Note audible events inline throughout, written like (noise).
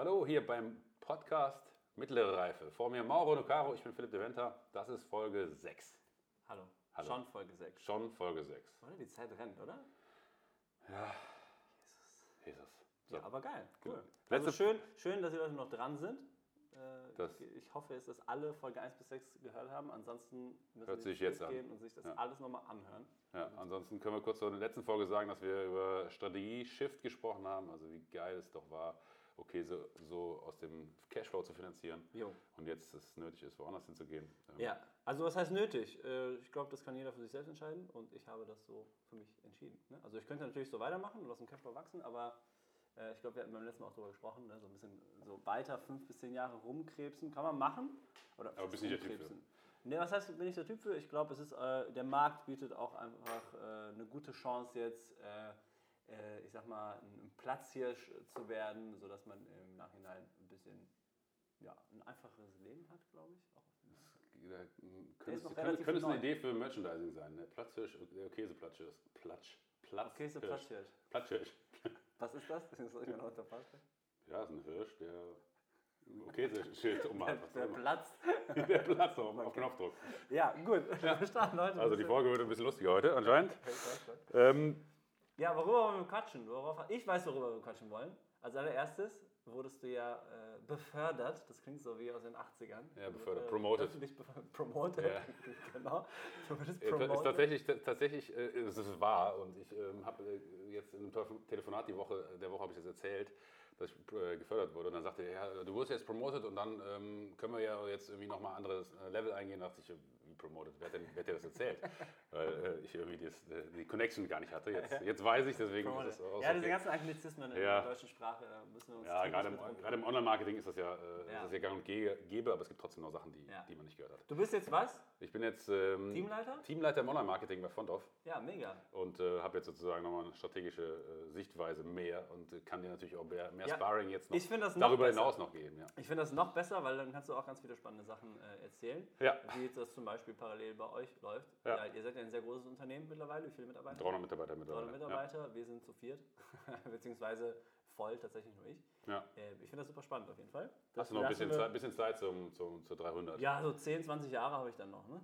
Hallo hier beim Podcast Mittlere Reife. Vor mir Mauro Nocaro, ich bin Philipp de Venter. Das ist Folge 6. Hallo. Hallo. Schon Folge 6. Schon Folge 6. Oder? Die Zeit rennt, oder? Jesus. So. Ja, aber geil. Cool. Genau. Also schön, schön, dass die Leute noch dran sind. Äh, Das- ich hoffe, es, dass alle Folge 1 bis 6 gehört haben. Ansonsten müssen Hört sich jetzt an. und sich das Ja. alles nochmal anhören. Ja, ansonsten können wir kurz zur letzten Folge sagen, dass wir über Strategie-Shift gesprochen haben. Also wie geil es doch war, okay, so, so aus dem Cashflow zu finanzieren. Jo. Und jetzt es nötig ist, woanders hinzugehen. Ähm, Ja, also was heißt nötig? Äh, Ich glaube, das kann jeder für sich selbst entscheiden und ich habe das so für mich entschieden. ne? Also ich könnte natürlich so weitermachen und aus dem Cashflow wachsen, aber äh, ich glaube, wir hatten beim letzten Mal auch darüber gesprochen, ne? so ein bisschen so weiter fünf bis zehn Jahre rumkrebsen, kann man machen. Oder Aber bist nicht der Typ rumkrebsen. Nee, was heißt, bin ich der Typ für? Ich glaube, es ist, äh, der Markt bietet auch einfach äh, eine gute Chance jetzt, äh, äh, ich sag mal, ein Platzhirsch zu werden, sodass man im Nachhinein ein bisschen ja, ein einfacheres Leben hat, glaube ich. Auch Da Der könnte ist es noch könnte, könnte es eine. Idee für Merchandising sein. Ne? Platzhirsch, äh, Käseplatzhirsch. Platsch. Platz. Platzhirsch. (laughs) Was ist das? (laughs) Das soll ich mir noch unter vorstellen. Ja, ist ein Hirsch, der ein Käseschild was Der immer. platzt. (laughs) Der Platz auf, auf Knopfdruck. Ja, gut. Wir starten heute. Also die Folge wird ein bisschen lustiger heute anscheinend. Okay, Ähm, Ja, worüber wollen wir quatschen? Worauf, ich weiß, worüber wir quatschen wollen. Als allererstes wurdest du ja äh, befördert. Das klingt so wie aus den 80ern. Ja, befördert. Äh, Promoted. (laughs) Promoted. Ja. (laughs) genau. Du wurdest Äh, Ist promoted. tatsächlich, t- tatsächlich äh, es ist wahr und ich ähm, habe äh, jetzt in einem Telefon- Telefonat die Woche, der Woche habe ich das erzählt, dass ich äh, gefördert wurde und dann sagte er, ja, du wurdest jetzt promoted und dann ähm, können wir ja jetzt irgendwie nochmal anderes äh, Level eingehen. Da dachte ich, promoted? Wer hat, denn, wer hat dir das erzählt? (laughs) Weil äh, ich irgendwie das, äh, die Connection gar nicht hatte. Jetzt, (laughs) jetzt weiß ich, deswegen Promoted. ist es auch Ja, diese okay. ganzen Anglizismen in Ja. der deutschen Sprache da müssen wir uns Ja, gerade im, gerade im Online-Marketing ist das ja, äh, Ja. Das ja gang und gä- gäbe, aber es gibt trotzdem noch Sachen, die, Ja. die man nicht gehört hat. Du bist jetzt was? Ich bin jetzt ähm, Teamleiter? Teamleiter im Online-Marketing bei Fondorf. Ja, mega. und äh, habe jetzt sozusagen nochmal eine strategische äh, Sichtweise mehr und äh, kann dir natürlich auch mehr, mehr Sparring jetzt noch ich das noch darüber besser. hinaus noch geben. Ja. Ich finde das noch besser, weil dann kannst du auch ganz viele spannende Sachen äh, erzählen. Ja. Wie jetzt das zum Beispiel parallel bei euch läuft. Ja. ihr seid ja ein sehr großes Unternehmen mittlerweile. Wie viele Mitarbeiter? 300 Mitarbeiter mittlerweile. 300 Mitarbeiter. Wir sind zu viert. (laughs) Beziehungsweise voll, tatsächlich nur ich. Ja. Ja. Äh, ich finde das super spannend auf jeden Fall. Hast du noch ein bisschen, Zeit, bisschen Zeit zum, zum, zur 300. Ja, so 10, 20 Jahre habe ich dann noch. Ne?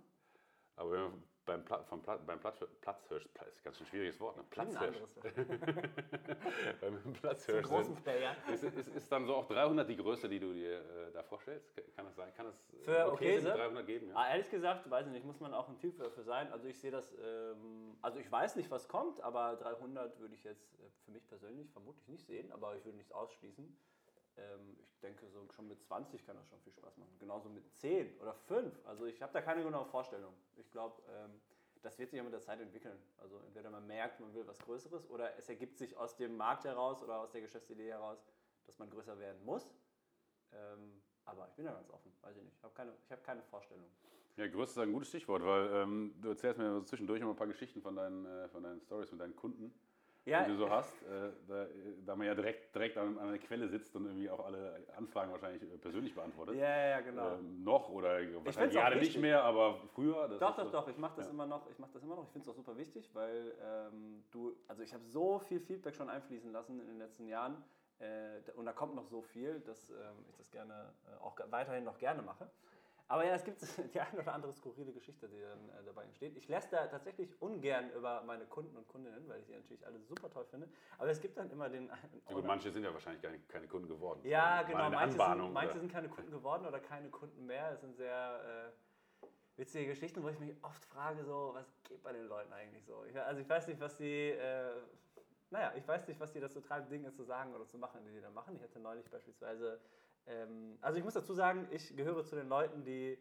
Aber wenn wir beim, Pla vom Pla beim Platz, Platzhirsch, ist ganz schön schwieriges Wort, ne? Ein Platzhirsch. (laughs) Beim Platzhirsch sind, Player. ist, ist, ist dann so auch 300 die Größe, die du dir äh, da vorstellst? Kann das sein? Kann es äh, Für okay sein, Okese? 300 geben? Ja? Ah, ehrlich gesagt, weiß ich nicht, muss man auch ein Typ dafür sein. Also ich sehe das, ähm, also ich weiß nicht, was kommt, aber 300 würde ich jetzt äh, für mich persönlich vermutlich nicht sehen, aber ich würde nichts ausschließen. Ähm, ich denke, so schon mit 20 kann das schon viel Spaß machen. Genauso mit 10 oder 5. Also ich habe da keine genaue Vorstellung. Ich glaube, ähm, das wird sich ja mit der Zeit entwickeln. Also entweder man merkt, man will was Größeres oder es ergibt sich aus dem Markt heraus oder aus der Geschäftsidee heraus, dass man größer werden muss. Ähm, aber ich bin da ganz offen, weiß ich nicht. Ich habe keine, hab keine Vorstellung. Ja, Größe ist ein gutes Stichwort, weil ähm, du erzählst mir so zwischendurch immer ein paar Geschichten von deinen, äh, von deinen Stories mit deinen Kunden, Ja, die du so hast. Äh, da, da man ja direkt, direkt an, an der Quelle sitzt und irgendwie auch alle Anfragen wahrscheinlich äh, persönlich beantwortet. ja, ja, genau. Ähm, noch oder wahrscheinlich gerade nicht mehr, aber früher. doch, doch, so- doch. Ich mache das ja. immer noch. Ich mache das immer noch. Ich finde es auch super wichtig, weil ähm, du, also ich habe so viel Feedback schon einfließen lassen in den letzten Jahren äh, und da kommt noch so viel, dass ähm, ich das gerne äh, auch weiterhin noch gerne mache. Aber ja, es gibt (laughs) die eine oder andere skurrile Geschichte, die dann äh, dabei entsteht. Ich lässt da tatsächlich ungern über meine Kunden und Kundinnen, weil ich die natürlich alle super toll finde. Aber es gibt dann immer den. Gut, manche sind ja wahrscheinlich keine, keine Kunden geworden. Ja, genau. Manche, sind, manche sind keine Kunden geworden oder keine Kunden mehr. Es sind sehr äh, witzige Geschichten, wo ich mich oft frage, so, was geht bei den Leuten eigentlich so? Ich, also ich weiß nicht, was die, äh, naja, ich weiß nicht, was die dazu treibt, Dinge zu sagen oder zu machen, die die da machen. Ich hatte neulich beispielsweise, ähm, also ich muss dazu sagen, ich gehöre zu den Leuten, die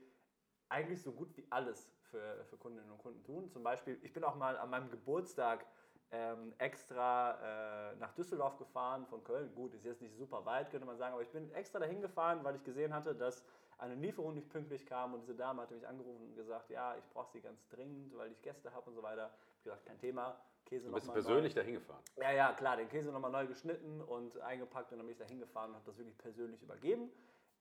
eigentlich so gut wie alles für, für Kundinnen und Kunden tun. Zum Beispiel, ich bin auch mal an meinem Geburtstag ähm, extra äh, nach Düsseldorf gefahren von Köln. Gut, ist jetzt nicht super weit, könnte man sagen, aber ich bin extra dahin gefahren, weil ich gesehen hatte, dass eine Lieferung nicht pünktlich kam und diese Dame hatte mich angerufen und gesagt, ja, ich brauche sie ganz dringend, weil ich Gäste habe und so weiter. Ich habe gesagt, kein Thema, Käse Du bist nochmal persönlich dahin gefahren. ja, ja, klar, den Käse nochmal neu geschnitten und eingepackt und dann bin ich da hingefahren und habe das wirklich persönlich übergeben.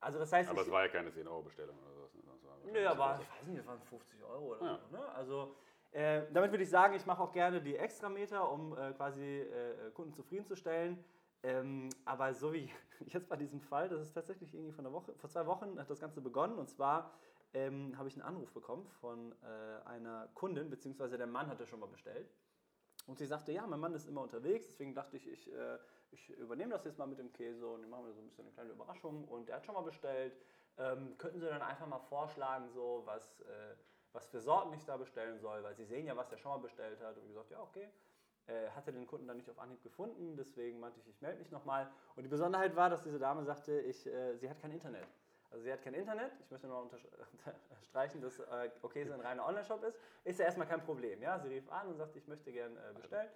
Also das heißt, Aber es war ja keine 10-Euro-Bestellung oder sowas. ne? Nö, aber ich weiß nicht, das waren 50 Euro oder so. Ne? Also äh, damit würde ich sagen, ich mache auch gerne die Extrameter, um äh, quasi äh, Kunden zufriedenzustellen. Ähm, aber so wie (laughs) jetzt bei diesem Fall, das ist tatsächlich irgendwie von einer Woche, vor zwei Wochen hat das Ganze begonnen und zwar ähm, habe ich einen Anruf bekommen von äh, einer Kundin, beziehungsweise der Mann hatte schon mal bestellt. Und sie sagte, ja, mein Mann ist immer unterwegs, deswegen dachte ich, ich, äh, ich übernehme das jetzt mal mit dem Käse und machen wir so ein bisschen eine kleine Überraschung. Und er hat schon mal bestellt. Ähm, könnten Sie dann einfach mal vorschlagen, so was, äh, was für Sorten ich da bestellen soll, weil Sie sehen ja, was er schon mal bestellt hat. Und ich gesagt, ja, okay. Äh, hatte den Kunden dann nicht auf Anhieb gefunden, deswegen meinte ich, ich melde mich nochmal. Und die Besonderheit war, dass diese Dame sagte, ich, äh, sie hat kein Internet. Also sie hat kein Internet. Ich möchte noch (laughs) unterstreichen, dass äh, okay, ein reiner Online-Shop ist. Ist ja erstmal kein Problem. Ja? Sie rief an und sagte, ich möchte gerne äh, bestellen.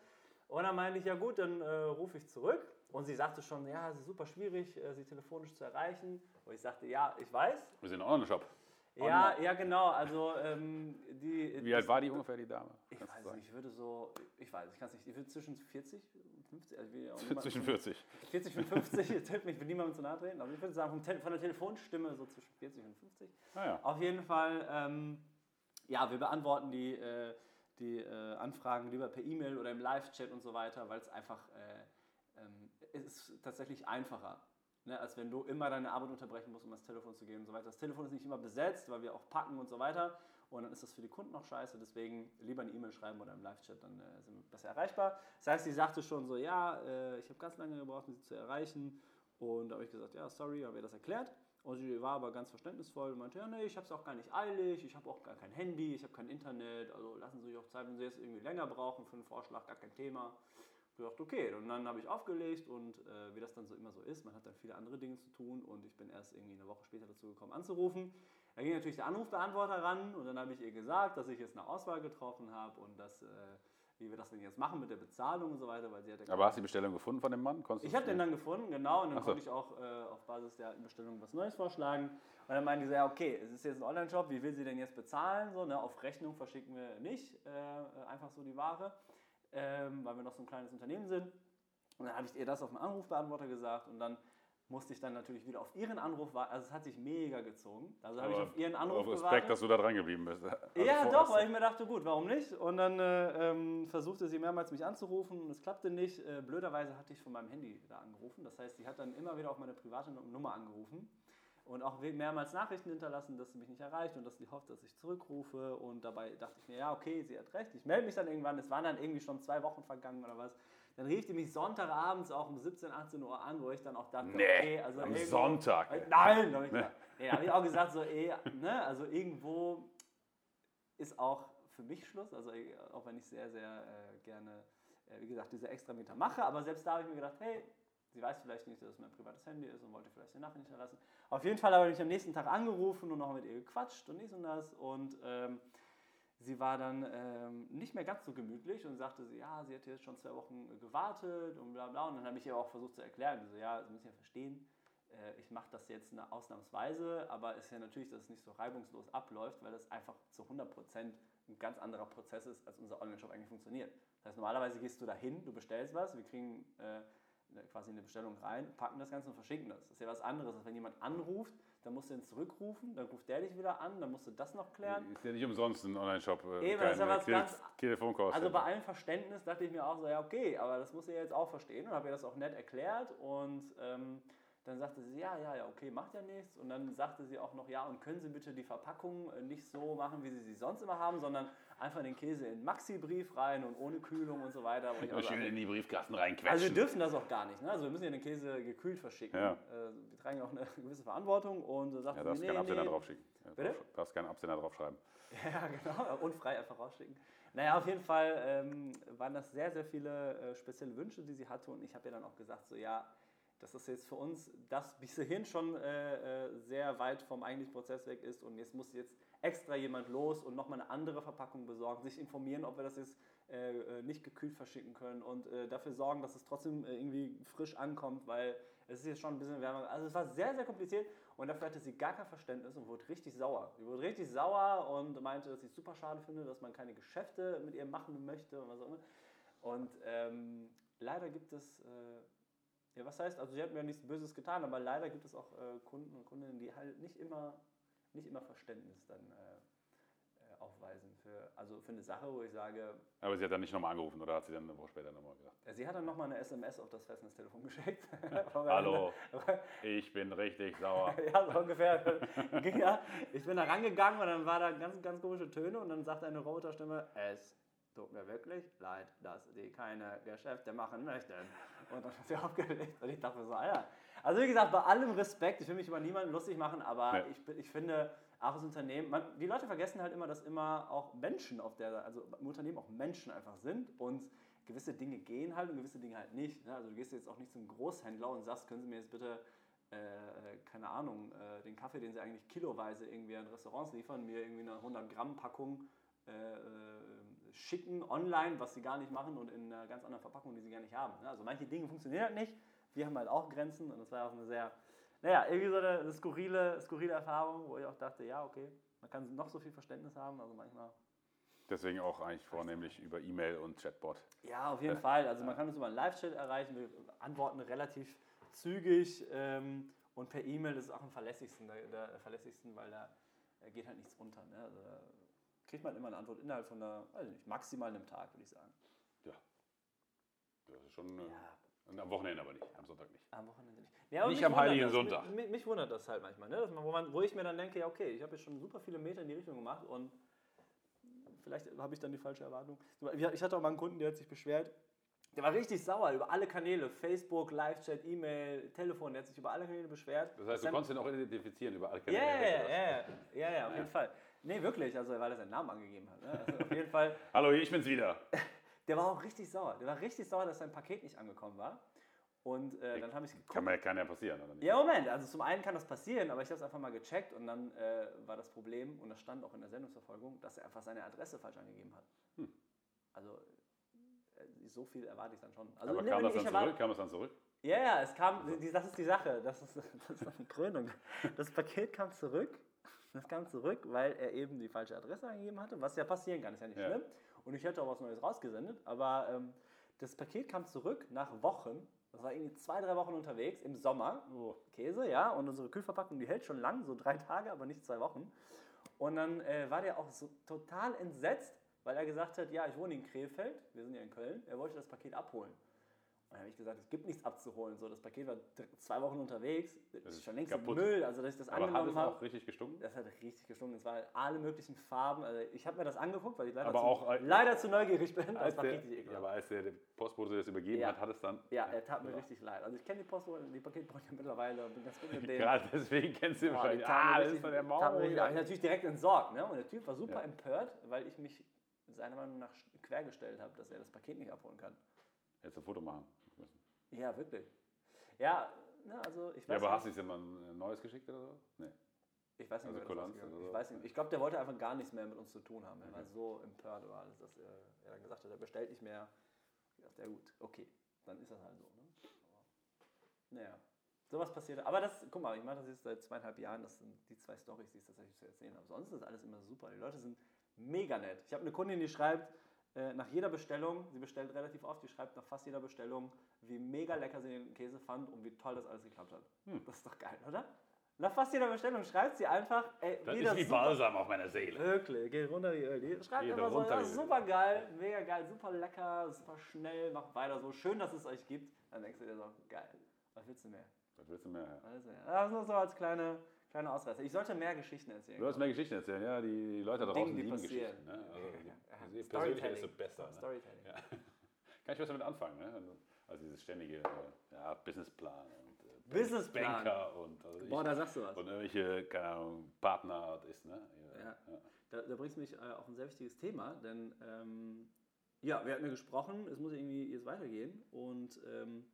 Und dann meinte ich, ja gut, dann äh, rufe ich zurück. Und sie sagte schon, ja, es ist super schwierig, äh, sie telefonisch zu erreichen. Und ich sagte, ja, ich weiß. Wir sind ein Online-Shop. Ja, ja, genau. Also ähm, die. Wie alt war die ungefähr, die Dame? Ich weiß nicht, ich würde so, ich weiß, ich kann es nicht, ich würde zwischen 40 und 50, also niemand, zwischen 40. 40 und 50, jetzt hilft mich, ich will niemandem zu nahe treten, aber ich würde sagen, von der Telefonstimme so zwischen 40 und 50. Ah, ja. Auf jeden Fall, ähm, ja, wir beantworten die, äh, die äh, Anfragen lieber per E-Mail oder im Live-Chat und so weiter, weil es einfach, äh, ähm, es ist tatsächlich einfacher. Ne, als wenn du immer deine Arbeit unterbrechen musst, um ans Telefon zu gehen und so weiter. Das Telefon ist nicht immer besetzt, weil wir auch packen und so weiter. Und dann ist das für die Kunden auch scheiße. Deswegen lieber eine E-Mail schreiben oder im Live-Chat, dann äh, sind wir besser erreichbar. Das heißt, sie sagte schon so, ja, äh, ich habe ganz lange gebraucht, um sie zu erreichen. Und da habe ich gesagt, ja, sorry, habe ihr das erklärt. Und sie war aber ganz verständnisvoll und meinte, ja, nee, ich habe es auch gar nicht eilig, ich habe auch gar kein Handy, ich habe kein Internet, also lassen Sie sich auch Zeit, wenn Sie jetzt irgendwie länger brauchen für einen Vorschlag, gar kein Thema gedacht, okay, und dann habe ich aufgelegt und äh, wie das dann so immer so ist, man hat dann viele andere Dinge zu tun und ich bin erst irgendwie eine Woche später dazu gekommen anzurufen. Da ging natürlich der Anrufbeantworter ran und dann habe ich ihr gesagt, dass ich jetzt eine Auswahl getroffen habe und dass, äh, wie wir das denn jetzt machen mit der Bezahlung und so weiter, weil sie hat Aber hast du die Bestellung gefunden von dem Mann? Konntest ich habe den dann gefunden, genau, und dann so. konnte ich auch äh, auf Basis der Bestellung was Neues vorschlagen. Und dann meinte sie, ja, okay, es ist jetzt ein Online-Shop, wie will sie denn jetzt bezahlen? So, ne, auf Rechnung verschicken wir nicht äh, einfach so die Ware ähm, weil wir noch so ein kleines Unternehmen sind. Und dann habe ich ihr das auf dem Anrufbeantworter gesagt und dann musste ich dann natürlich wieder auf ihren Anruf warten. Also es hat sich mega gezogen. Also habe ich auf ihren Anruf auf Respekt, gewartet. dass du da dran geblieben bist. Also ja, doch, weil ich mir dachte, gut, warum nicht? Und dann äh, ähm, versuchte sie mehrmals mich anzurufen und es klappte nicht. Äh, blöderweise hatte ich von meinem Handy da angerufen. Das heißt, sie hat dann immer wieder auf meine private Nummer angerufen und auch mehrmals Nachrichten hinterlassen, dass sie mich nicht erreicht und dass sie hofft, dass ich zurückrufe. Und dabei dachte ich mir, ja, okay, sie hat recht. Ich melde mich dann irgendwann. Es waren dann irgendwie schon zwei Wochen vergangen oder was. Dann rief die mich Sonntagabends auch um 17, 18 Uhr an, wo ich dann auch dachte, nee, okay, also am irgendwo, Sonntag. Äh, nein, (laughs) da habe ich, nee. nee, hab ich auch gesagt, so, ey, ne, also irgendwo ist auch für mich Schluss. Also auch wenn ich sehr, sehr äh, gerne, äh, wie gesagt, diese extra Meter mache. Aber selbst da habe ich mir gedacht, hey, Sie weiß vielleicht nicht, dass es mein privates Handy ist und wollte vielleicht die Nachricht hinterlassen. Auf jeden Fall habe ich mich am nächsten Tag angerufen und noch mit ihr gequatscht und dies und das. Und ähm, sie war dann ähm, nicht mehr ganz so gemütlich und sagte, sie, ja, sie hätte jetzt schon zwei Wochen gewartet und bla bla. Und dann habe ich ihr auch versucht zu erklären, so, ja, Sie müssen ja verstehen, äh, ich mache das jetzt eine ausnahmsweise, aber es ist ja natürlich, dass es nicht so reibungslos abläuft, weil das einfach zu 100% ein ganz anderer Prozess ist, als unser Online-Shop eigentlich funktioniert. Das heißt, normalerweise gehst du dahin, du bestellst was, wir kriegen... Äh, quasi eine Bestellung rein, packen das Ganze und verschicken das. Das ist ja was anderes, als wenn jemand anruft, dann musst du ihn zurückrufen, dann ruft der dich wieder an, dann musst du das noch klären. Ist ja nicht umsonst ein Online-Shop. Äh, Eben, das ist ja was ganz. Telefonkosten. Also bei allem Verständnis dachte ich mir auch so, ja, okay, aber das muss ihr jetzt auch verstehen und habe ihr das auch nett erklärt und. Ähm, dann sagte sie, ja, ja, ja, okay, macht ja nichts. Und dann sagte sie auch noch, ja, und können Sie bitte die Verpackung äh, nicht so machen, wie Sie sie sonst immer haben, sondern einfach den Käse in Maxi-Brief rein und ohne Kühlung und so weiter. Und also schön in die Briefkasten reinquetschen. Also wir dürfen das auch gar nicht. Ne? Also wir müssen ja den Käse gekühlt verschicken. Ja. Äh, wir tragen ja auch eine (laughs) gewisse Verantwortung und äh, sagt ja, darfst nee, keinen Absender nee. draufschicken. Bitte? Darfst keinen Absender draufschreiben. (laughs) Ja, genau. Und frei einfach rausschicken. Naja, auf jeden Fall ähm, waren das sehr, sehr viele äh, spezielle Wünsche, die sie hatte und ich habe ihr dann auch gesagt, so ja, dass das jetzt für uns das bis hierhin schon äh, äh, sehr weit vom eigentlichen Prozess weg ist und jetzt muss jetzt extra jemand los und nochmal eine andere Verpackung besorgen, sich informieren, ob wir das jetzt äh, äh, nicht gekühlt verschicken können und äh, dafür sorgen, dass es trotzdem äh, irgendwie frisch ankommt, weil es ist jetzt schon ein bisschen wärmer. Also es war sehr, sehr kompliziert und dafür hatte sie gar kein Verständnis und wurde richtig sauer. Sie wurde richtig sauer und meinte, dass sie es super schade finde, dass man keine Geschäfte mit ihr machen möchte und was auch immer. Und ähm, leider gibt es ja, was heißt, also sie hat mir nichts Böses getan, aber leider gibt es auch äh, Kunden und Kundinnen, die halt nicht immer, nicht immer Verständnis dann äh, aufweisen. Für, also für eine Sache, wo ich sage. Aber sie hat dann nicht nochmal angerufen oder hat sie dann eine Woche später nochmal gesagt? Sie hat dann nochmal eine SMS auf das Festnetztelefon (laughs) geschickt. (laughs) Hallo, ich bin richtig sauer. (laughs) ja, so ungefähr. ja, ich bin da rangegangen und dann war da ganz, ganz komische Töne und dann sagte eine Roboterstimme, es tut mir wirklich leid, dass die keine Geschäfte machen möchten. Und dann hat sie (laughs) aufgelegt und ich dachte so, Alter. Also wie gesagt, bei allem Respekt, ich will mich über niemanden lustig machen, aber ja. ich, ich finde, auch das Unternehmen, man, die Leute vergessen halt immer, dass immer auch Menschen auf der, also im Unternehmen auch Menschen einfach sind und gewisse Dinge gehen halt und gewisse Dinge halt nicht. Ne? Also du gehst jetzt auch nicht zum Großhändler und sagst, können Sie mir jetzt bitte, äh, keine Ahnung, äh, den Kaffee, den Sie eigentlich kiloweise irgendwie an Restaurants liefern, mir irgendwie eine 100 Gramm Packung äh, äh, schicken online, was Sie gar nicht machen und in einer ganz anderen Verpackung, die Sie gar nicht haben. Also manche Dinge funktionieren halt nicht. Wir haben halt auch Grenzen und das war auch eine sehr naja, irgendwie so eine, skurrile, skurrile Erfahrung, wo ich auch dachte, ja, okay, man kann noch so viel Verständnis haben, also manchmal. Deswegen auch eigentlich vornehmlich über E-Mail und Chatbot. Ja, auf jeden Fall. Also man kann uns über einen Live-Chat erreichen, wir antworten relativ zügig ähm, und per E-Mail ist es auch am verlässlichsten, der, der verlässlichsten, weil da geht halt nichts runter. Ne? Also kriegt man immer eine Antwort innerhalb von einer, also nicht, maximal einem Tag, würde ich sagen. Ja. Das ist schon. Äh, ja. Und am Wochenende aber nicht, am Sonntag nicht. Am Wochenende nicht. Ja, nicht am Heiligen das, Sonntag. Mich, mich, wundert das halt manchmal, ne? Man, wo, man, wo ich mir dann denke, ja okay, ich habe jetzt schon super viele Meter in die Richtung gemacht und vielleicht habe ich dann die falsche Erwartung. Ich hatte auch mal einen Kunden, der hat sich beschwert, der war richtig sauer über alle Kanäle, Facebook, Live-Chat, E-Mail, Telefon, der hat sich über alle Kanäle beschwert. Das heißt, du konntest ihn auch identifizieren über alle Kanäle? Ja, ja, ja, ja, ja, auf jeden Fall. Nee, wirklich, also weil er seinen Namen angegeben hat. Ne? Also auf jeden Fall. (laughs) Hallo, ich bin's wieder. (laughs) Der war auch richtig sauer. Der war richtig sauer, dass sein Paket nicht angekommen war. Und äh, dann habe ich geguckt. Kann, man, kann ja passieren, oder nicht? Ja, Moment. Also zum einen kann das passieren, aber ich habe es einfach mal gecheckt und dann äh, war das Problem, und das stand auch in der Sendungsverfolgung, dass er einfach seine Adresse falsch angegeben hat. Hm. Also äh, so viel erwarte ich dann schon. Also, aber nee, kam, das dann erwarte, zurück? kam es dann zurück? Ja, ja, es kam, das ist die Sache, das ist, (laughs) das ist eine Krönung. Das Paket kam zurück, das kam zurück, weil er eben die falsche Adresse angegeben hatte, was ja passieren kann, ist ja nicht ja. schlimm. Und ich hätte auch was Neues rausgesendet, aber ähm, das Paket kam zurück nach Wochen das war irgendwie zwei, drei Wochen unterwegs im Sommer. Oh, Käse, ja. Und unsere Kühlverpackung, die hält schon lang, so drei Tage, aber nicht zwei Wochen. Und dann äh, war der auch so total entsetzt, weil er gesagt hat, ja, ich wohne in Krefeld, wir sind ja in Köln, er wollte das Paket abholen. Dann habe ich gesagt, es gibt nichts abzuholen. So, das Paket war zwei Wochen unterwegs, das ist schon längst kaputt. Müll. Also, dass ich das Aber angenommen hat es auch richtig gestunken? Das hat richtig gestunken. Es waren alle möglichen Farben. Also ich habe mir das angeguckt, weil ich leider, aber zu, auch, äh, leider zu neugierig bin. Das war der, richtig ekelhaft. aber als der Postbote das übergeben ja. hat, hat es dann... Ja, er tat mir ja. richtig leid. Also ich kenne die Postbote, die Paketbote mittlerweile und bin ganz gut mit (laughs) denen. Gerade deswegen kennst du ihn wahrscheinlich. Ah, das ist von der Mauer. Ich habe natürlich direkt entsorgt. Ne? Und der Typ war super empört, weil ich mich seiner Meinung nach quergestellt habe, dass er das Paket nicht abholen kann. Du ein Foto machen. Ja, wirklich. Ja, ne, also ich weiß Ja, aber nicht. hast du jetzt immer ein neues geschickt oder so? Nee. Ich weiß nicht, also Kulanz oder so. Ich weiß nicht. Ich glaube, der wollte einfach gar nichts mehr mit uns zu tun haben. Er war so empört über alles, dass er, dann gesagt hat, er bestellt nicht mehr. Ich dachte, ja gut, okay, dann ist das halt so. Ne? Aber, naja, sowas passiert. Aber das, guck mal, ich mache das jetzt seit zweieinhalb Jahren. Das sind die zwei Storys, die ich tatsächlich zu erzählen habe. Sonst ist alles immer super. Die Leute sind mega nett. Ich habe eine Kundin, die schreibt, äh, nach jeder Bestellung, sie bestellt relativ oft, die schreibt nach fast jeder Bestellung, wie mega lecker sie den Käse fand und wie toll das alles geklappt hat. Hm. Das ist doch geil, oder? Nach fast jeder Bestellung schreibt sie einfach, ey, das ist wie super, Balsam auf meiner Seele. Wirklich, geht runter wie Öl. Schreibt immer so, ja, super geil, mega geil, super lecker, super schnell, macht weiter so. Schön, dass es euch gibt. Dann denkst du dir so, geil, was willst du mehr? Was willst du mehr? Ja. Also. Das ist nur so als kleine, kleine Ausreißer. Ich sollte mehr Geschichten erzählen. Du sollst mehr Geschichten erzählen, ja. Die Leute da draußen lieben Geschichten. Ne? Also, ja, persönlicher ist so besser. Ne? Storytelling. Ja. Kann ich was damit anfangen, ne? Also dieses ständige ja, Businessplan und äh, Businessplan. Banker und also Boah, da sagst du was. Und irgendwelche, keine Ahnung, Partnerart ist, ne? Ja. ja. Da, da bringst du mich äh, auf ein sehr wichtiges Thema, denn ähm, ja, wir hatten ja gesprochen, es muss irgendwie jetzt weitergehen und ähm,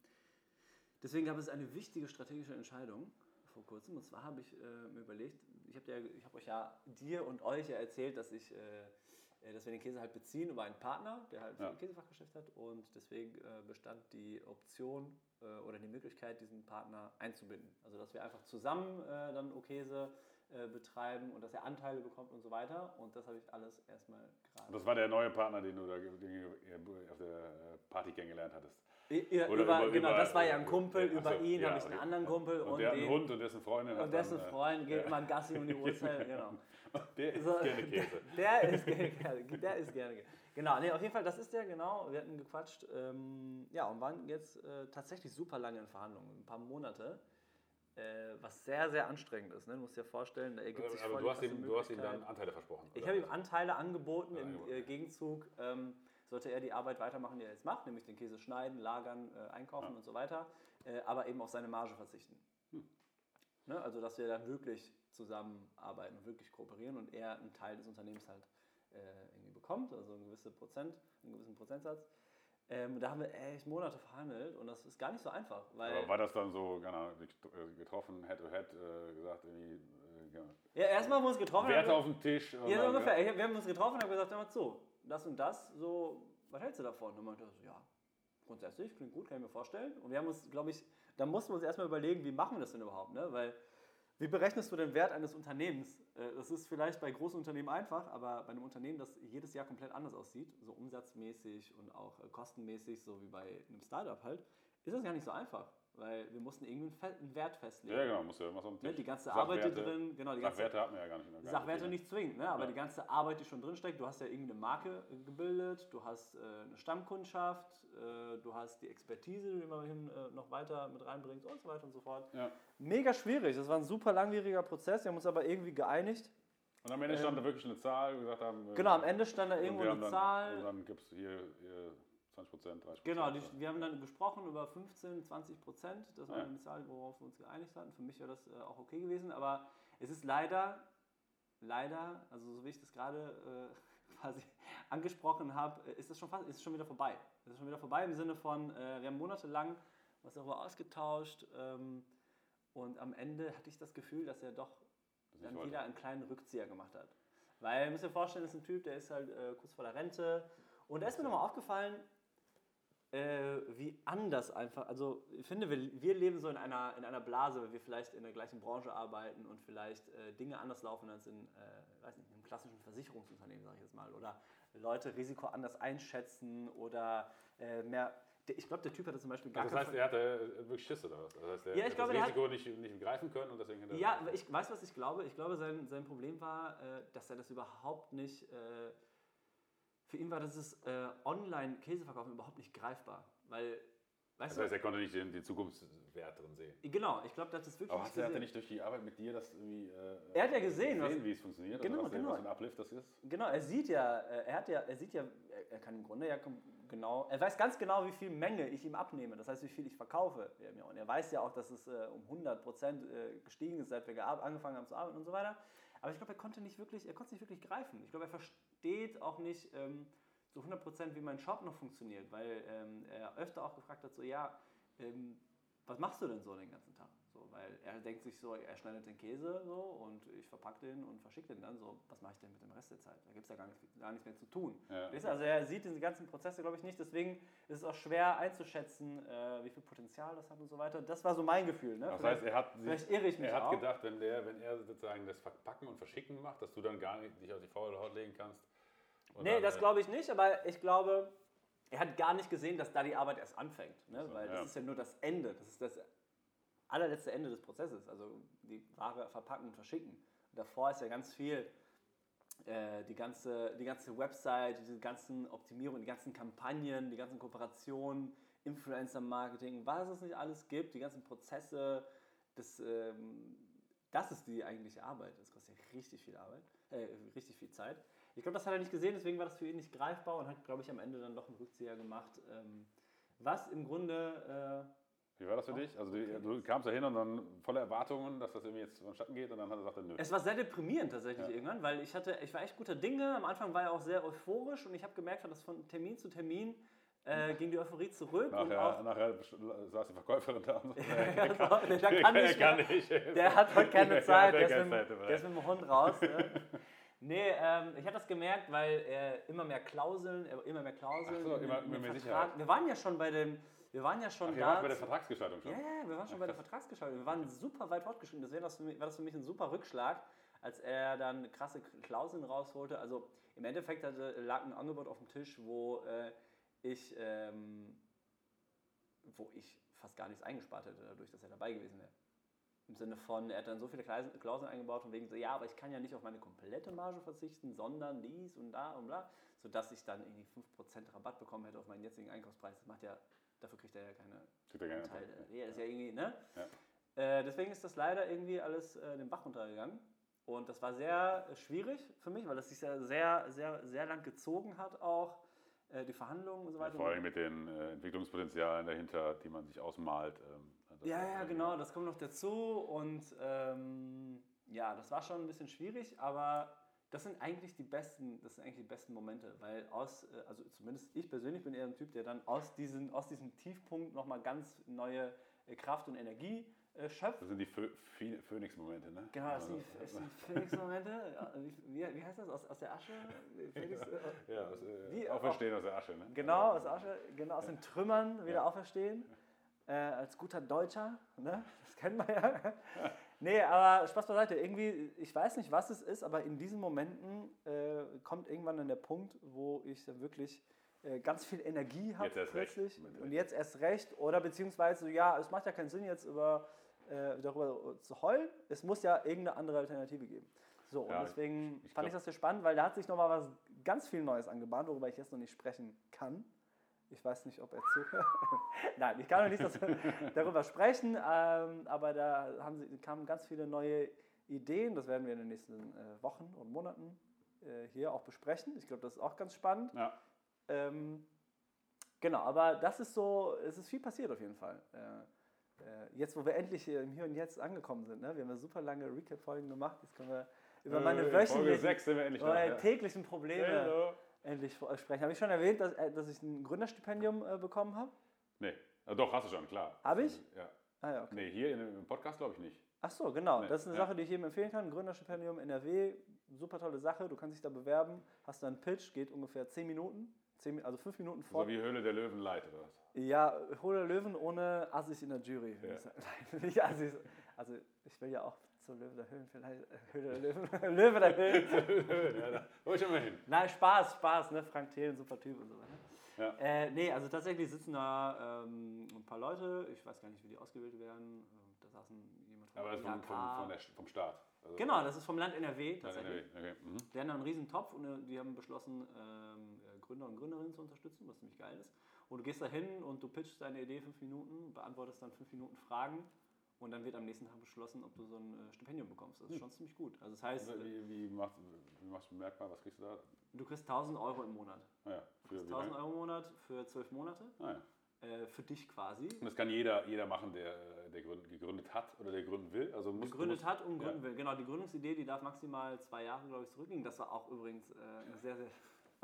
deswegen gab es eine wichtige strategische Entscheidung vor kurzem. Und zwar habe ich äh, mir überlegt, ich habe hab euch ja dir und euch ja erzählt, dass ich äh, äh, dass wir den Käse halt beziehen über einen Partner, der halt ja. ein Käsefachgeschäft hat und deswegen äh, bestand die Option äh, oder die Möglichkeit, diesen Partner einzubinden. Also dass wir einfach zusammen äh, dann O-Käse betreiben und dass er Anteile bekommt und so weiter und das habe ich alles erstmal gerade. Das war der neue Partner, den du da den du auf der Party kennengelernt hattest. Ja, Oder über, über- genau, über- das war ja ein Kumpel. ja, über ach so, ihn ja, habe ich einen anderen Kumpel Und, und, der hat einen Hund und dessen Freundin und dessen dann, äh, Freund geht immer Gassi um die (laughs) Uhrzeit. Genau. Der isst So, gerne Käse. (laughs) Der ist gerne, der ist gerne. Genau, nee, auf jeden Fall, das ist der, genau. Wir hatten gequatscht. Ähm, ja, und waren jetzt äh, tatsächlich super lange in Verhandlungen, ein paar Monate. Äh, was sehr, sehr anstrengend ist. Ne? Du musst dir vorstellen, da ergibt sich Aber voll du hast, ihm, du hast ihm dann. Anteile versprochen. Ich habe ihm? Anteile angeboten. Ja, Im äh, Gegenzug ähm, sollte er die Arbeit weitermachen, die er jetzt macht, nämlich den Käse schneiden, lagern, äh, einkaufen Ja. und so weiter, äh, aber eben auf seine Marge verzichten. Hm. Ne? Also, dass wir dann wirklich zusammenarbeiten und wirklich kooperieren und er einen Teil des Unternehmens halt äh, irgendwie bekommt, also einen gewissen Prozent, einen gewissen Prozentsatz. Ähm, da haben wir echt Monate verhandelt und das ist gar nicht so einfach, Aber war das dann so, äh, getroffen, Head to Head, äh, gesagt, irgendwie, äh, ja, erstmal haben wir uns getroffen. Werte haben auf dem Tisch. Ja, so ungefähr. Wir haben uns getroffen und haben gesagt, hör mal zu, das und das, so, was hältst du davon? Und meinte, so, ja, grundsätzlich, klingt gut, kann ich mir vorstellen. Und wir haben uns, glaube ich, da mussten wir uns erstmal überlegen, wie machen wir das denn überhaupt, ne? Weil, wie berechnest du den Wert eines Unternehmens? Äh, Das ist vielleicht bei großen Unternehmen einfach, aber bei einem Unternehmen, das jedes Jahr komplett anders aussieht, so umsatzmäßig und auch äh, kostenmäßig, so wie bei einem Startup halt, ist das gar nicht so einfach. Weil wir mussten irgendwie einen Wert festlegen. Ja, genau, muss ja was auf dem Ne, Tisch. die ganze Arbeit, die Sachwerte- drin, genau, die ganze Sachwerte hatten wir ja gar nicht. gar nicht Sachwerte nicht zwingend, ne? aber Ja. die ganze Arbeit, die schon drinsteckt, du hast ja irgendeine Marke äh, gebildet, du hast äh, eine Stammkundschaft, äh, du hast die Expertise, die man hin, äh, noch weiter mit reinbringt und so weiter und so fort. Ja. Mega schwierig, das war ein super langwieriger Prozess, wir haben uns aber irgendwie geeinigt. Und am Ende stand da wirklich eine Zahl, wir gesagt haben. äh, Genau, am Ende stand da irgendwo eine dann, Zahl. Und dann gibt es hier, hier 20 Prozent, 30 Genau, die, wir haben dann gesprochen über 15, 20 Prozent. Das war Ja. eine Zahl, worauf wir uns geeinigt hatten. Für mich wäre das äh, auch okay gewesen. Aber es ist leider, leider, also so wie ich das gerade äh, (laughs) quasi angesprochen habe, äh, ist es schon fast, ist es schon wieder vorbei. Es ist schon wieder vorbei im Sinne von, äh, wir haben monatelang was darüber ausgetauscht. Ähm, und am Ende hatte ich das Gefühl, dass er doch Das dann wieder einen kleinen Rückzieher gemacht hat. Weil, ihr müsst euch vorstellen, das ist ein Typ, der ist halt äh, kurz vor der Rente. Und da ist mir nochmal aufgefallen, äh, wie anders einfach, also ich finde, wir, wir leben so in einer, in einer Blase, weil wir vielleicht in der gleichen Branche arbeiten und vielleicht äh, Dinge anders laufen als in, äh, weiß nicht, in einem klassischen Versicherungsunternehmen, sage ich jetzt mal. Oder Leute Risiko anders einschätzen oder äh, mehr. Ich glaube, der Typ hatte zum Beispiel gar Also das heißt, er hatte äh, wirklich Schiss oder was? Das heißt, er Ja, ich hat glaube, das der hat- Risiko nicht, nicht greifen können und deswegen Ja, ich weiß, was ich glaube. Ich glaube, sein, sein Problem war, äh, dass er das überhaupt nicht. Für ihn war dieses äh, Online-Käseverkaufen überhaupt nicht greifbar. Weil, weißt Das heißt, er konnte nicht den, den Zukunftswert drin sehen. genau, ich glaube, das ist wirklich. Aber hat er, hat gesehen. nicht durch die Arbeit mit dir das irgendwie. Äh, Er hat ja gesehen, was- wie es funktioniert, Genau, oder was, genau. was für ein Uplift das ist. Genau, er sieht ja, äh, er hat ja, er sieht ja, er- kann im Grunde ja genau, er weiß ganz genau, wie viel Menge ich ihm abnehme. Das heißt, wie viel ich verkaufe. Und er weiß ja auch, dass es äh, um 100 Prozent äh, gestiegen ist, seit wir angefangen haben zu arbeiten und so weiter. Aber ich glaube, er konnte nicht wirklich, er konnte es nicht wirklich greifen. Ich glaube, er versteht auch nicht ähm, so 100 Prozent, wie mein Shop noch funktioniert, weil ähm, er öfter auch gefragt hat, so ja, ähm, was machst du denn so den ganzen Tag? So, weil er denkt sich so, er schneidet den Käse so und ich verpacke den und verschicke den dann so. Was mache ich denn mit dem Rest der Zeit? Da gibt es ja gar nichts, gar nichts mehr zu tun. Ja. Also er sieht diese ganzen Prozesse, glaube ich, nicht. Deswegen ist es auch schwer einzuschätzen, äh, wie viel Potenzial das hat und so weiter. Das war so mein Gefühl. Ne? Das Vielleicht- heißt, er hat, sich, irre ich mich er hat auch. gedacht, wenn, der, wenn er sozusagen das Verpacken und Verschicken macht, dass du dann gar nicht dich auf die faule Haut legen kannst. Nee, das äh, glaube ich nicht, aber ich glaube, er hat gar nicht gesehen, dass da die Arbeit erst anfängt. Ne? So, Weil das ja. ist ja nur das Ende, das ist das allerletzte Ende des Prozesses. Also die Ware verpacken und verschicken. Und davor ist ja ganz viel, äh, die, ganze, die ganze Website, diese ganzen Optimierungen, die ganzen Kampagnen, die ganzen Kooperationen, Influencer-Marketing, was es nicht alles gibt, die ganzen Prozesse, das, ähm, das ist die eigentliche Arbeit. Das kostet ja richtig viel Arbeit, äh, richtig viel Zeit. Ich glaube, das hat er nicht gesehen, deswegen war das für ihn nicht greifbar und hat, glaube ich, am Ende dann doch einen Rückzieher gemacht. Ähm, was im Grunde, Wie war das für dich? Also du, du kamst da hin und dann voller Erwartungen, dass das irgendwie jetzt vonstatten geht und dann hat er gesagt, nö. äh, es war sehr deprimierend tatsächlich Ja. irgendwann, weil ich hatte, ich war echt guter Dinge. Am Anfang war er auch sehr euphorisch und ich habe gemerkt, dass von Termin zu Termin äh, ging die Euphorie zurück. und Nachher, auch, nachher saß die Verkäuferin da und so. (laughs) Ja, so, (laughs) der kann nicht kann mehr. nicht. Der hat heute keine (laughs) Der Zeit, der, ist keine mit, der ist mit dem Hund raus. Ne? Nee, ähm, ich habe das gemerkt, weil er immer mehr Klauseln, er- immer mehr Klauseln. Ach so, immer- immer mehr Sicherheit. Wir waren ja schon bei dem, wir waren ja schon Ach, da. wart bei der Vertragsgestaltung schon. Ja, ja, wir waren schon bei der Vertragsgestaltung. Wir waren super weit fortgeschritten. Deswegen war das, mich, war das für mich ein super Rückschlag, als er dann krasse Klauseln rausholte. Also im Endeffekt hatte, lag ein Angebot auf dem Tisch, wo äh, ich ähm, wo ich fast gar nichts eingespart hätte, dadurch, dass er dabei gewesen wäre. Im Sinne von, er hat dann so viele Klaus- Klauseln eingebaut, von wegen so, ja, aber ich kann ja nicht auf meine komplette Marge verzichten, sondern dies und da und bla, sodass ich dann irgendwie 5% Rabatt bekommen hätte auf meinen jetzigen Einkaufspreis. Das macht ja, dafür kriegt er ja keine Kriegt er. Teile. Nee, ist ja irgendwie, ne? Ja. Äh, deswegen ist das leider irgendwie alles äh, den Bach runtergegangen. Und das war sehr äh, schwierig für mich, weil das sich ja sehr, sehr, sehr lang gezogen hat, auch äh, die Verhandlungen und so Ja, weiter. vor allem mit den äh, Entwicklungspotenzialen dahinter, die man sich ausmalt. Ähm, Ja, ja, genau, das kommt noch dazu. Und ähm, ja, das war schon ein bisschen schwierig, aber das sind eigentlich die besten, das sind eigentlich die besten Momente, weil aus, äh, also zumindest ich persönlich bin eher ein Typ, der dann aus, diesen, aus diesem Tiefpunkt nochmal ganz neue äh, Kraft und Energie äh, schöpft. Das sind die Phoenix-Momente, ne? Genau, das sind Also, die, sind die Phoenix-Momente. Ja, Wie, wie, heißt das? Aus, aus der Asche? (laughs) Phoenix, äh, Ja, aus, äh, Wie- Auferstehen aus der Asche, ne? Genau, aus Asche, genau aus den Trümmern wieder auferstehen. Äh, als guter Deutscher, ne? das kennen wir ja. (laughs) nee, aber Spaß beiseite. Irgendwie, ich weiß nicht, was es ist, aber in diesen Momenten äh, kommt irgendwann dann der Punkt, wo ich dann wirklich äh, ganz viel Energie habe erst recht. plötzlich. Und jetzt erst recht. Oder beziehungsweise, ja, es macht ja keinen Sinn, jetzt über, äh, darüber zu heulen. Es muss ja irgendeine andere Alternative geben. So, Ja, und deswegen ich fand ich glaub- das sehr spannend, weil da hat sich nochmal was ganz viel Neues angebahnt, worüber ich jetzt noch nicht sprechen kann. Ich weiß nicht, ob er zuhört. (laughs) Nein, ich kann noch nicht (laughs) darüber sprechen, ähm, aber da haben sie, kamen ganz viele neue Ideen. Das werden wir in den nächsten äh, Wochen und Monaten äh, hier auch besprechen. Ich glaube, das ist auch ganz spannend. Ja, Ähm, genau, aber das ist so, es ist viel passiert auf jeden Fall. Äh, äh, jetzt, wo wir endlich hier im Hier und Jetzt angekommen sind, ne? wir haben ja super lange Recap-Folgen gemacht, jetzt können wir über meine Äh, Folge wöchentlichen, 6 sind wir endlich über da. meine Ja. täglichen Probleme. Endlich sprechen. Habe ich schon erwähnt, dass, äh, dass ich ein Gründerstipendium äh, bekommen habe? Nee, Ah, doch, hast du schon, klar. Hab ich? Ja. Ah ja, okay. Nee, hier im Podcast glaube ich nicht. Ach so, genau. Nee, das ist eine. Sache, die ich jedem empfehlen kann. Gründerstipendium NRW, super tolle Sache. Du kannst dich da bewerben, hast dann einen Pitch, geht ungefähr 10 Minuten, 10, Mi- also 5 Minuten vor. So wie Höhle der Löwen light oder was? Ja, Hole Löwen ohne Assis in der Jury. Ja. Nein, (laughs) nicht Assis. Also ich will ja auch zur Löwe der Höhlen vielleicht. äh, Höhle der Löwen. (laughs) Löwe der Höhlen. (laughs) ja, da hol ich schon mal hin. Nein, Spaß, Spaß, ne? Frank Thelen, super Typ und so weiter. Ja. Äh, nee, also tatsächlich sitzen da ähm, ein paar Leute, ich weiß gar nicht, wie die ausgewählt werden. Ähm, Da saßen jemand von Aber das ist vom, vom, der, vom Staat. Also, Genau, das ist vom Land NRW tatsächlich. nee, okay. mhm. Die haben da einen riesen Topf und äh, die haben beschlossen, ähm, äh, Gründer und Gründerinnen zu unterstützen, was ziemlich geil ist. Und du gehst da hin und du pitchst deine Idee fünf Minuten, beantwortest dann fünf Minuten Fragen und dann wird am nächsten Tag beschlossen, ob du so ein äh, Stipendium bekommst. Das ist schon ziemlich gut. Also das heißt, Also, wie, wie, machst, wie machst du bemerkbar, was kriegst du da? du kriegst 1000 Euro im Monat. Naja, für wie 1000 lange? Euro im Monat für zwölf Monate. Ah, ja. Äh, für dich quasi. Und das kann jeder, jeder machen, der, der gründ- gegründet hat oder der gründen will. Also muss, gegründet muss, hat und ja. gründen will. Genau, die Gründungsidee, die darf maximal zwei Jahre, glaube ich, zurückliegen. Das war auch übrigens äh, eine sehr, sehr.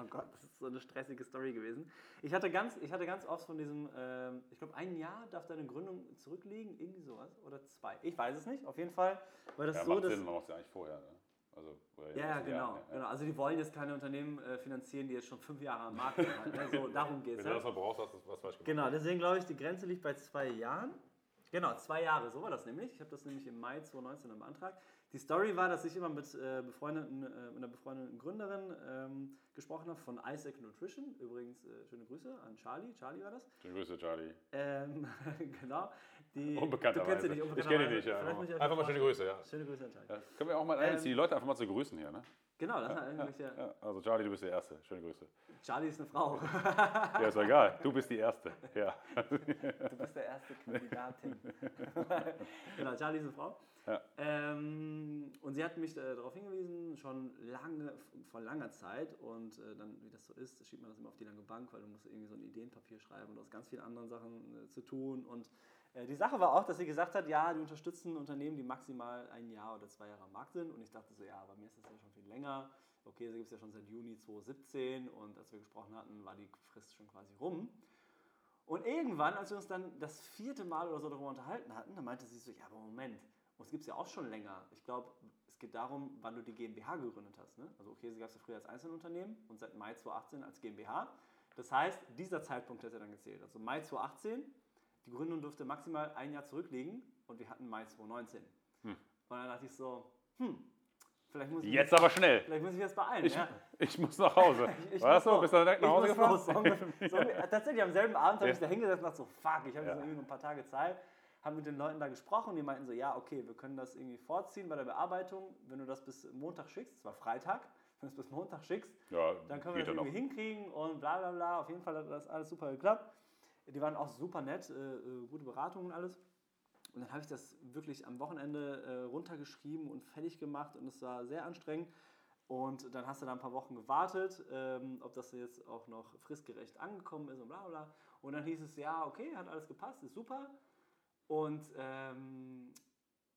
Oh Gott, das ist so eine stressige Story gewesen. Ich hatte ganz, ich hatte ganz oft von diesem, ähm, ich glaube, ein Jahr darf deine Gründung zurückliegen, irgendwie sowas. Oder zwei. Ich weiß es nicht. Auf jeden Fall war das Ja, so, macht dass. Sinn, man macht es ja eigentlich vorher. Ne? Also, Ja, ja, genau, Jahren, genau. Also die wollen jetzt keine Unternehmen äh, finanzieren, die jetzt schon fünf Jahre am Markt sind. Halt, ne? so, darum geht es. Wenn du das noch brauchst, hast du was falsch gemacht. Genau, deswegen glaube ich, die Grenze liegt bei zwei Jahren. Genau, zwei Jahre, so war das nämlich. Ich habe das nämlich im Mai 2019 beantragt. Die Story war, dass ich immer mit, äh, befreundeten, äh, mit einer befreundeten Gründerin ähm, gesprochen habe von Isaac Nutrition. Übrigens, äh, schöne Grüße an Charlie. Charlie war das. Schöne Grüße, Charlie. Ähm, (laughs) genau. Die, Unbekannterweise. Du kennst sie nicht, ich kenne ihn nicht, ja. Einfach mal schöne Grüße, ja. Schöne Grüße an Charlie. ja. Können wir auch mal Ähm, einziehen, die Leute einfach mal zu grüßen hier, ne? Genau, das war eigentlich der. Ja, also Charlie, du bist der Erste. Schöne Grüße. Charlie ist eine Frau. Ja, ist doch egal. Du bist die Erste. Ja. Du bist der erste Kandidatin. (laughs) genau, Charlie ist eine Frau. Ja. Ähm, und sie hat mich äh, darauf hingewiesen, schon lange, vor langer Zeit. Und äh, dann, wie das so ist, schiebt man das immer auf die lange Bank, weil du musst irgendwie so ein Ideenpapier schreiben und aus ganz vielen anderen Sachen äh, zu tun. Und die Sache war auch, dass sie gesagt hat, ja, die unterstützen Unternehmen, die maximal ein Jahr oder zwei Jahre am Markt sind. Und ich dachte so, ja, bei mir ist das ja schon viel länger. Okay, sie gibt es ja schon seit Juni 2017 und als wir gesprochen hatten, war die Frist schon quasi rum. Und irgendwann, als wir uns dann das vierte Mal oder so darüber unterhalten hatten, dann meinte sie so, ja, aber Moment, uns gibt es ja auch schon länger. Ich glaube, es geht darum, wann du die GmbH gegründet hast. Ne? Also okay, sie gab es ja früher als Einzelunternehmen und seit Mai 2018 als GmbH. Das heißt, dieser Zeitpunkt hätte dann gezählt. Also Mai 2018, die Gründung dürfte maximal ein Jahr zurückliegen und wir hatten Mai 2019. Hm. Und dann dachte ich so, hm, Vielleicht muss ich Jetzt aber schnell. Vielleicht muss ich jetzt beeilen. Ich, ja. ich muss nach Hause. (laughs) Ich War das muss so? Bist du direkt nach Ich Hause gefahren? los. So (laughs) tatsächlich am selben Abend habe ich da hingesetzt und dachte so, fuck, ich habe Ja. jetzt irgendwie nur ein paar Tage Zeit. Haben mit den Leuten da gesprochen, die meinten so, ja, okay, wir können das irgendwie vorziehen bei der Bearbeitung. Wenn du das bis Montag schickst, es war Freitag, wenn du es bis Montag schickst, Ja, dann können wir das ja noch. irgendwie hinkriegen und bla bla bla. Auf jeden Fall hat das alles super geklappt. Die waren auch super nett, äh, äh, gute Beratung und alles. Und dann habe ich das wirklich am Wochenende äh, runtergeschrieben und fertig gemacht und es war sehr anstrengend. Und dann hast du da ein paar Wochen gewartet, ähm, ob das jetzt auch noch fristgerecht angekommen ist und bla bla. Und dann hieß es, ja, okay, hat alles gepasst, ist super. Und ähm,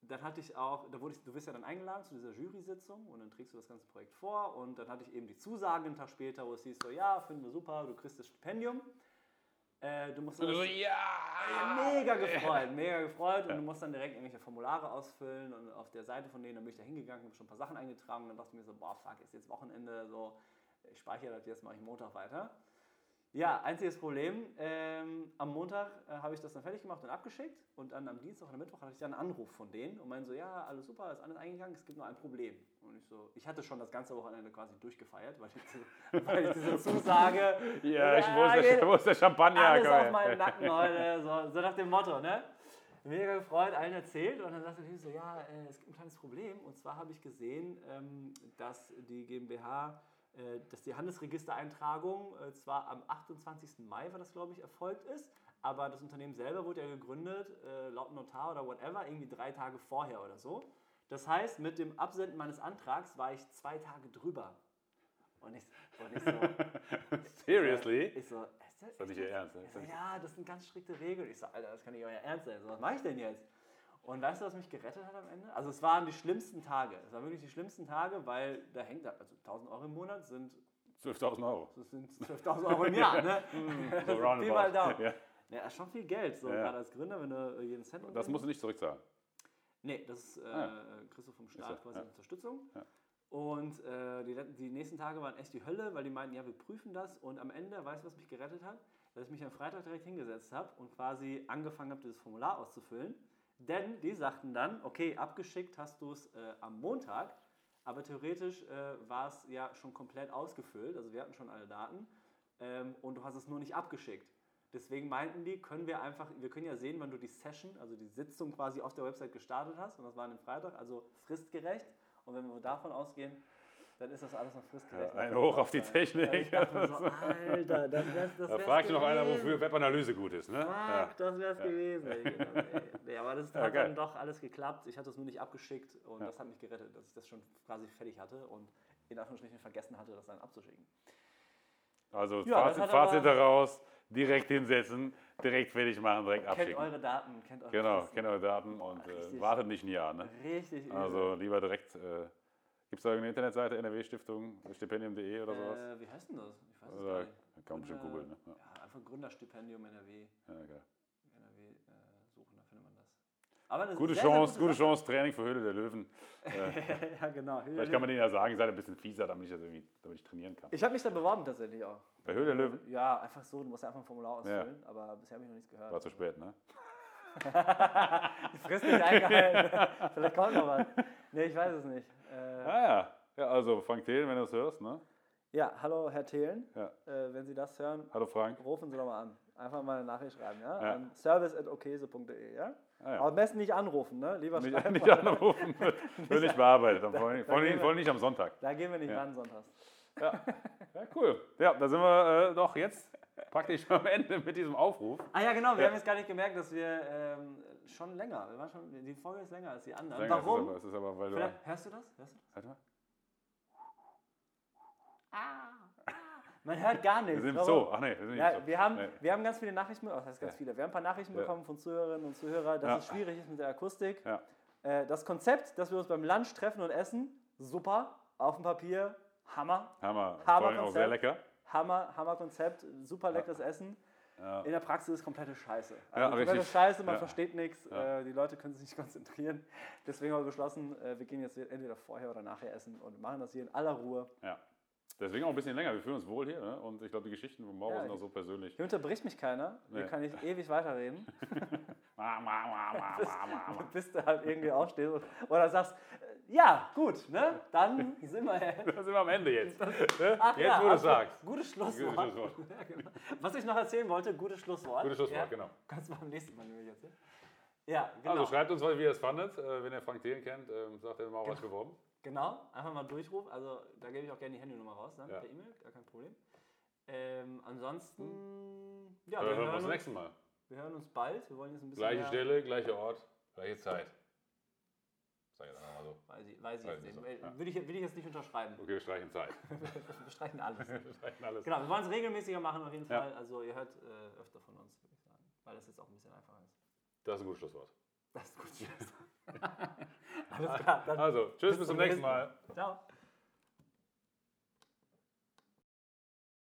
dann hatte ich auch, da wurde ich, du wirst ja dann eingeladen zu dieser Jury-Sitzung und dann trägst du das ganze Projekt vor und dann hatte ich eben die Zusage einen Tag später, wo es hieß so, ja, finden wir super, du kriegst das Stipendium. Äh, du musst so, das- ja! mega gefreut, mega gefreut. Und du musst dann direkt irgendwelche Formulare ausfüllen und auf der Seite von denen, dann bin ich da hingegangen, habe schon ein paar Sachen eingetragen und dann dachte ich mir so, boah, fuck, ist jetzt Wochenende, so, ich speichere das jetzt, mache ich Montag weiter. Ja, einziges Problem, ähm, am Montag äh, habe ich das dann fertig gemacht und abgeschickt und dann am Dienstag oder Mittwoch hatte ich dann einen Anruf von denen und meinen so, ja, alles super, ist alles eingegangen, es gibt nur ein Problem. Und ich so, ich hatte schon das ganze Wochenende quasi durchgefeiert, weil ich, diese- (laughs) weil ich diese Zusage, Ja, ich wusste, geht- ich wusste Champagner. alles auf meinen Nacken heute, so, so nach dem Motto, ne? Mega gefreut, allen erzählt und dann sagte die so, ja, äh, es gibt ein kleines Problem und zwar habe ich gesehen, ähm, dass die GmbH, dass die Handelsregistereintragung äh, zwar am 28. Mai, war das glaube ich, erfolgt ist, aber das Unternehmen selber wurde ja gegründet, äh, laut Notar oder whatever, irgendwie drei Tage vorher oder so. Das heißt, mit dem Absenden meines Antrags war ich zwei Tage drüber. Und ich, und ich so, (laughs) Seriously? ich so, ist Das ist doch nicht Ihr Ernst. ne? ich so, ja, das sind ganz strikte Regeln. Ich so, Alter, das kann nicht euer Ernst sein. So, was mache ich denn jetzt? Und weißt du, was mich gerettet hat am Ende? Also es waren die schlimmsten Tage. Es waren wirklich die schlimmsten Tage, weil da hängt, also 1000 Euro im Monat sind, 12.000 Euro. das sind 12.000 Euro im Jahr, ne? (laughs) So Pi roundabout. mal Daumen. Ja. Ja, das ist schon viel Geld, so Ja. gerade als Gründer, wenn du jeden Cent Das musst du nicht zurückzahlen. Nee, das ist, äh, Ah. kriegst du vom Staat so, quasi ja. Unterstützung. Ja. Und äh, die, die nächsten Tage waren echt die Hölle, weil die meinten, ja, wir prüfen das. Und am Ende, weißt du, was mich gerettet hat? Dass ich mich am Freitag direkt hingesetzt habe und quasi angefangen habe, dieses Formular auszufüllen. Denn die sagten dann, okay, abgeschickt hast du es äh, am Montag, aber theoretisch äh, war es ja schon komplett ausgefüllt. Also wir hatten schon alle Daten ähm, und du hast es nur nicht abgeschickt. Deswegen meinten die, können wir einfach, wir können ja sehen, wann du die Session, also die Sitzung quasi auf der Website gestartet hast. Und das war an dem Freitag, also fristgerecht. Und wenn wir davon ausgehen, dann ist das alles noch fristgerecht. Ja, ein Hoch auf die Technik. Ja, so, (laughs) Alter, das wär's, das Da fragt noch einer, gewesen. wofür Webanalyse gut ist. Ne? Fuck, Ja. das wär's gewesen. ey. (laughs) Ey, Nee, aber das Ja, hat dann doch alles geklappt. Ich hatte es nur nicht abgeschickt und Ja. das hat mich gerettet, dass ich das schon quasi fertig hatte und in Anführungsstrichen vergessen hatte, das dann abzuschicken. Also Ja, Fazit, Fazit daraus, direkt hinsetzen, direkt fertig machen, direkt Kennt abschicken. eure Daten, kennt eure Genau, Fristen. kennt eure Daten und äh, wartet nicht ein Jahr. Ne? Richtig. Also lieber direkt, äh, gibt es da irgendeine Internetseite, NRW-Stiftung, stipendium.de oder sowas? Äh, wie heißt denn das? Ich weiß es gar nicht. kann man bestimmt googeln. Ne? Ja. Ja, einfach Gründerstipendium NRW. Ja, geil. NRW äh, suchen, da findet man das. Aber eine Gute sehr, sehr Chance, gute Sache. Chance, Training für Höhle der Löwen. (laughs) ja, genau. Vielleicht kann man denen ja sagen, seid ein bisschen fieser, damit ich, das irgendwie, damit ich trainieren kann. ich habe mich da beworben tatsächlich auch. Bei Höhle der Löwen Ja, einfach so, du musst ja einfach ein Formular ausfüllen, aber bisher habe ich noch nichts gehört. war zu spät, ne? (laughs) Die Frist nicht eingehalten. (laughs) Vielleicht kommt noch was. Nee, ich weiß es nicht. Äh, Ah ja. Ja, also Frank Thelen, wenn du das hörst, ne? ja, hallo Herr Thelen. Ja. Äh, wenn Sie das hören, Hallo Frank. rufen Sie doch mal an. Einfach mal eine Nachricht schreiben, ja? Ja. An service.okese.de, ja? Ah, ja. Aber am besten nicht anrufen, ne? Lieber Nicht, schreiben. nicht anrufen, (laughs) wird, nicht bearbeitet. Vor allem, allem nicht am Sonntag. Da gehen wir nicht Ja. ran sonntags. Ja. ja, cool. Ja, da sind wir äh, doch jetzt praktisch am Ende mit diesem Aufruf. Ah ja, genau, wir Ja. haben jetzt gar nicht gemerkt, dass wir ähm, schon länger, wir waren schon, die Folge ist länger als die anderen. Länger Warum? Ist es aber, ist aber, weil du. Vielleicht, hörst du das? Hörst du das? Warte mal. Man hört gar nichts. Wir sind im? Zoo. Ach nee, wir sind Ja, im Zoo. wir haben, Nee. wir haben ganz viele Nachrichten, oh, das heißt ganz Ja. viele, wir haben ein paar Nachrichten Ja. bekommen von Zuhörerinnen und Zuhörern, dass Ja. es schwierig ist mit der Akustik. Äh, das Konzept, dass wir uns beim Lunch treffen und essen, super, auf dem Papier, Hammer, Hammer. Hammer Vor allem auch sehr lecker. Hammer, Hammer Konzept, super leckeres Essen. Ja. In der Praxis ist komplette Scheiße. Also Ja, komplette richtig. Scheiße, man Ja. versteht nichts, äh, die Leute können sich nicht (laughs) konzentrieren. Deswegen haben wir beschlossen, äh, wir gehen jetzt entweder vorher oder nachher essen und machen das hier in aller Ruhe. ja. Deswegen auch ein bisschen länger. Wir fühlen uns wohl hier. Ne? Und ich glaube, die Geschichten von Mauro Ja, sind auch so persönlich. Hier unterbricht mich keiner, hier Nee. kann ich ewig weiterreden. (laughs) Ma. (laughs) bis du halt irgendwie aufstehst oder sagst, Ja, gut, ne? Dann sind wir, (laughs) Da sind wir am Ende jetzt. Ne? Ach jetzt, ja, wo du also, sagst. Gutes Schlusswort. Gutes Schlusswort. (laughs) Ja, genau. Was ich noch erzählen wollte, gutes Schlusswort. Gutes Schlusswort, ja, genau. Kannst du beim nächsten Mal nämlich erzählen. Ja, genau. Also schreibt uns, wie ihr es fandet. Äh, wenn ihr Frank Thelen kennt, ähm, sagt er mal was beworben. Genau, einfach mal Durchruf. Also da gebe ich auch gerne die Handynummer raus, dann Ja. per E-Mail, gar kein Problem. Ähm, ansonsten, ja, Ja, wir, hören uns hören uns, nächste Mal. wir hören uns bald. Wir wollen jetzt ein bisschen Gleiche Stelle, gleicher Ort, gleiche Zeit. Sag ich jetzt einfach mal so. Weiß ich, weiß ich jetzt nicht so, ja. Will, ich, will ich jetzt nicht unterschreiben. Okay, wir streichen Zeit. (laughs) Wir streichen alles. (laughs) Wir streichen alles. Genau, wir wollen es regelmäßiger machen auf jeden Ja. Fall. Also ihr hört äh, öfter von uns, würde ich sagen. Weil das jetzt auch ein bisschen einfacher ist. Das ist ein gutes Schlusswort. Das ist gut. (laughs) Alles klar, Also, tschüss, bis zum nächsten Mal. Ciao.